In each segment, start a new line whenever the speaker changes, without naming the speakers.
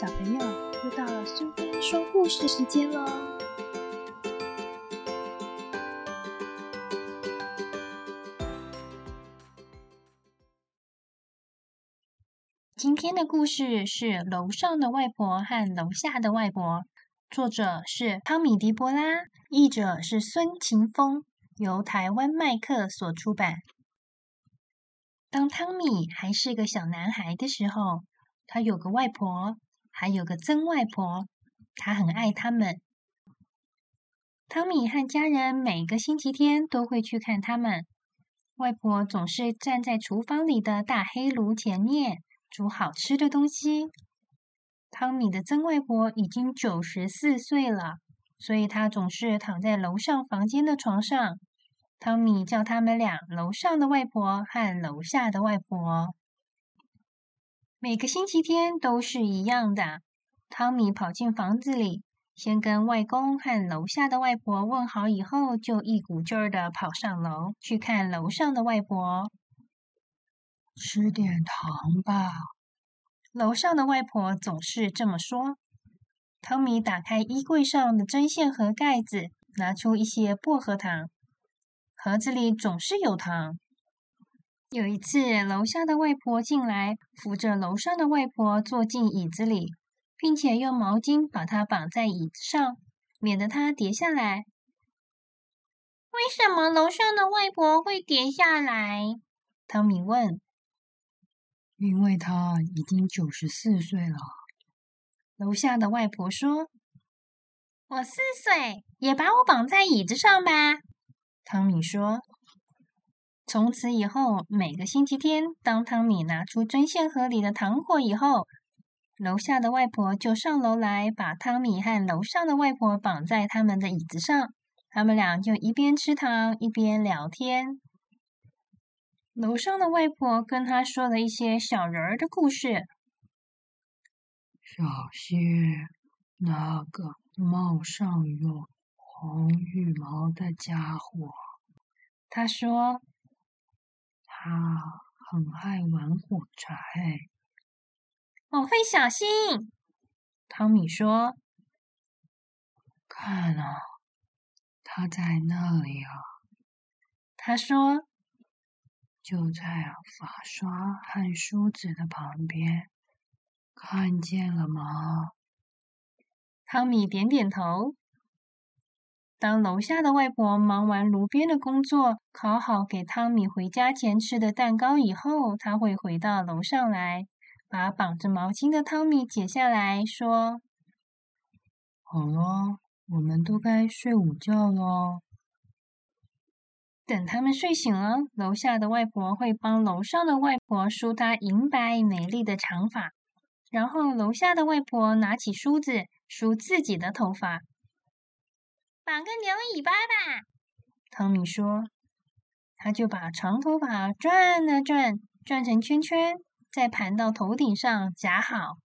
小朋友，又到了苏菲说故事时间喽！今天的故事是《楼上的外婆和楼下的外婆》，作者是汤米·迪波拉，译者是孙晴峰，由台湾麦克所出版。当汤米还是个小男孩的时候，他有个外婆。还有个曾外婆，她很爱他们。汤米和家人每个星期天都会去看他们。外婆总是站在厨房里的大黑炉前面煮好吃的东西。汤米的曾外婆已经九十四岁了，所以她总是躺在楼上房间的床上。汤米叫他们俩楼上的外婆和楼下的外婆。每个星期天都是一样的。汤米跑进房子里，先跟外公和楼下的外婆问好，以后就一股劲儿的跑上楼去看楼上的外婆。
吃点糖吧，
楼上的外婆总是这么说。汤米打开衣柜上的针线盒盖子，拿出一些薄荷糖，盒子里总是有糖。有一次，楼下的外婆进来，扶着楼上的外婆坐进椅子里，并且用毛巾把她绑在椅子上，免得她跌下来。
为什么楼上的外婆会跌下来？
汤米问。
因为她已经九十四岁了。
楼下的外婆说：“
我四岁，也把我绑在椅子上吧。”
汤米说。从此以后，每个星期天，当汤米拿出针线盒里的糖果以后，楼下的外婆就上楼来，把汤米和楼上的外婆绑在他们的椅子上。他们俩就一边吃糖一边聊天。楼上的外婆跟他说了一些小人儿的故事。
小心，那个帽上有红羽毛的家伙，
他说。
他很爱玩火柴，
我会小心。
汤米说：“
看啊，他在那里啊。”
他说：“
就在发刷和梳子的旁边，看见了吗？”
汤米点点头。当楼下的外婆忙完炉边的工作，烤好给汤米回家前吃的蛋糕以后，他会回到楼上来，把绑着毛巾的汤米解下来说：“
好了，我们都该睡午觉了。”
等他们睡醒了，楼下的外婆会帮楼上的外婆梳她银白美丽的长发，然后楼下的外婆拿起梳子梳自己的头发。
绑个牛尾巴吧，
汤米说。他就把长头发转啊转，转成圈圈，再盘到头顶上夹好。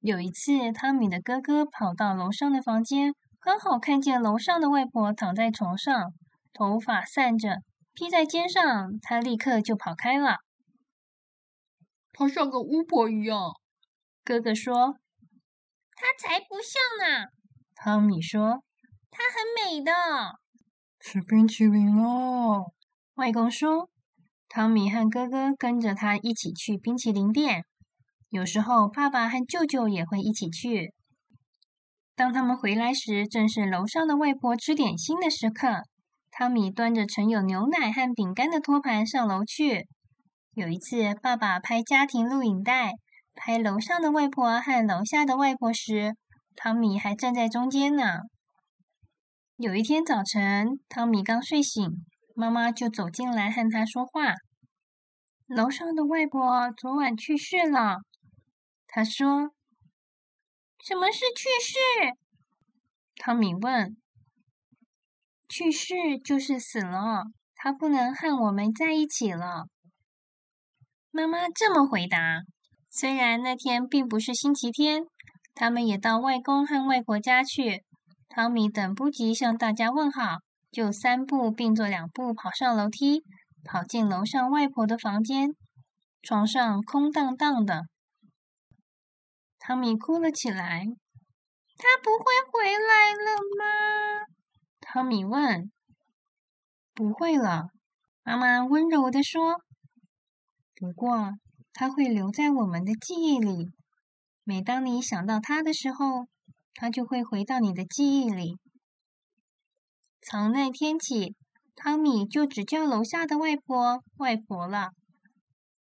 有一次，汤米的哥哥跑到楼上的房间，刚好看见楼上的外婆躺在床上，头发散着披在肩上，他立刻就跑开了。
他像个巫婆一样，
哥哥说。
他才不像呢，
汤米说。
它很美的，
吃冰淇淋喽！
外公说。汤米和哥哥跟着他一起去冰淇淋店，有时候爸爸和舅舅也会一起去。当他们回来时，正是楼上的外婆吃点心的时刻。汤米端着盛有牛奶和饼干的托盘上楼去。有一次，爸爸拍家庭录影带，拍楼上的外婆和楼下的外婆时，汤米还站在中间呢。有一天早晨，汤米刚睡醒，妈妈就走进来和他说话。楼上的外婆昨晚去世了，他说：“
什么是去世？”
汤米问。“去世就是死了，她不能和我们在一起了。”妈妈这么回答。虽然那天并不是星期天，他们也到外公和外婆家去。汤米等不及向大家问好，就三步并作两步跑上楼梯，跑进楼上外婆的房间。床上空荡荡的。汤米哭了起来。
他不会回来了吗？
汤米问。不会了，妈妈温柔地说。不过，他会留在我们的记忆里。每当你想到他的时候，他就会回到你的记忆里。从那天起，汤米就只叫楼下的外婆“外婆”了。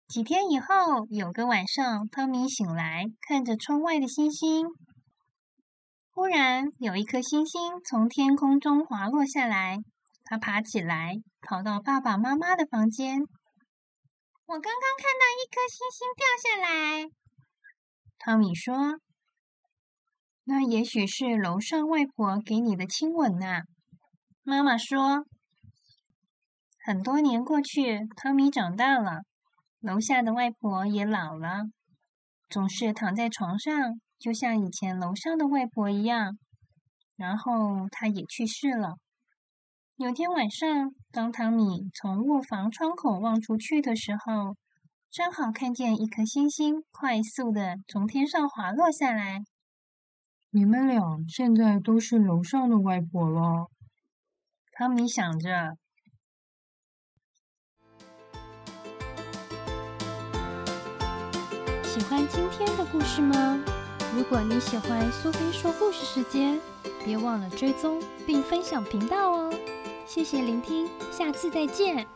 几天以后，有个晚上，汤米醒来，看着窗外的星星。忽然，有一颗星星从天空中滑落下来。他爬起来，跑到爸爸妈妈的房间。
我刚刚看到一颗星星掉下来。
汤米说：“那也许是楼上外婆给你的亲吻呢。”妈妈说：“很多年过去，汤米长大了，楼下的外婆也老了，总是躺在床上，就像以前楼上的外婆一样。然后她也去世了。有天晚上，当汤米从卧房窗口望出去的时候，正好看见一颗星星快速的从天上滑落下来。
你们俩现在都是楼上的外婆了。”
汤米想着，
喜欢今天的故事吗？如果你喜欢苏菲说故事时间，别忘了追踪并分享频道哦！谢谢聆听，下次再见。